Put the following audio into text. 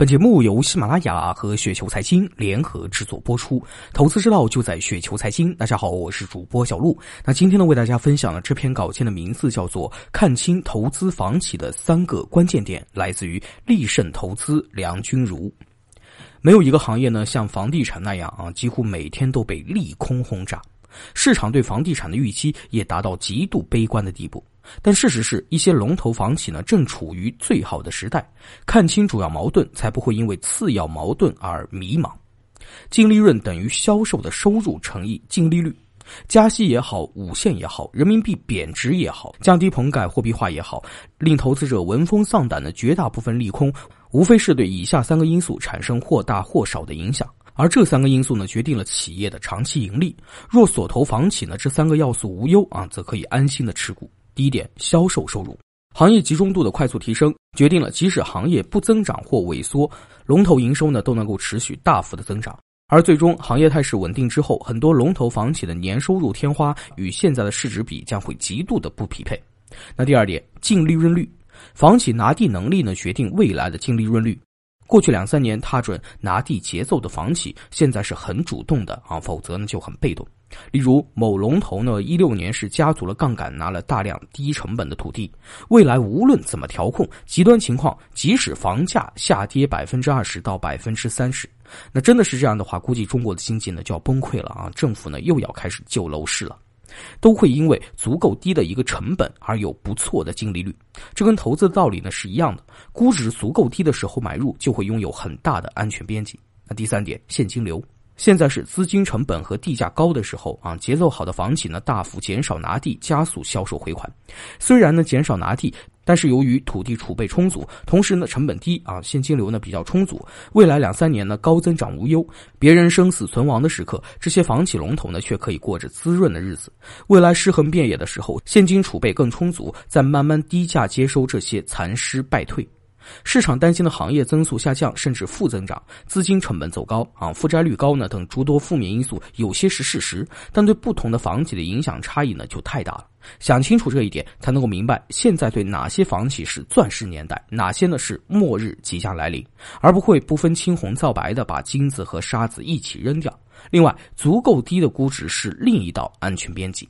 本节目由喜马拉雅和雪球财经联合制作播出，投资之道就在雪球财经。大家好，我是主播小璐。那今天呢，为大家分享的这篇稿件的名字叫做《看清投资房企的三个关键点》，来自于立胜投资梁君如。没有一个行业呢，像房地产那样啊，几乎每天都被利空轰炸，市场对房地产的预期也达到极度悲观的地步。但事实是一些龙头房企呢，正处于最好的时代。看清主要矛盾，才不会因为次要矛盾而迷茫。净利润等于销售的收入乘以净利率。加息也好，五线也好，人民币贬值也好，降低棚改货币化也好，令投资者闻风丧胆的绝大部分利空，无非是对以下三个因素产生或大或少的影响。而这三个因素呢，决定了企业的长期盈利。若所投房企呢，这三个要素无忧啊，则可以安心的持股。第一点，销售收入，行业集中度的快速提升，决定了即使行业不增长或萎缩，龙头营收呢都能够持续大幅的增长。而最终行业态势稳定之后，很多龙头房企的年收入天花与现在的市值比将会极度的不匹配。那第二点，净利润率，房企拿地能力呢决定未来的净利润率。过去两三年踏准拿地节奏的房企，现在是很主动的啊，否则呢就很被动。例如某龙头呢，一六年是加足了杠杆，拿了大量低成本的土地。未来无论怎么调控，极端情况，即使房价下跌百分之二十到百分之三十，那真的是这样的话，估计中国的经济呢就要崩溃了啊！政府呢又要开始救楼市了，都会因为足够低的一个成本而有不错的净利率。这跟投资的道理呢是一样的，估值足够低的时候买入，就会拥有很大的安全边际。那第三点，现金流。现在是资金成本和地价高的时候啊，节奏好的房企呢，大幅减少拿地，加速销售回款。虽然呢减少拿地，但是由于土地储备充足，同时呢成本低啊，现金流呢比较充足。未来两三年呢高增长无忧，别人生死存亡的时刻，这些房企龙头呢却可以过着滋润的日子。未来尸横遍野的时候，现金储备更充足，再慢慢低价接收这些残尸败退。市场担心的行业增速下降，甚至负增长，资金成本走高啊，负债率高呢等诸多负面因素，有些是事实，但对不同的房企的影响差异呢就太大了。想清楚这一点，才能够明白现在对哪些房企是钻石年代，哪些呢是末日即将来临，而不会不分青红皂白的把金子和沙子一起扔掉。另外，足够低的估值是另一道安全边际。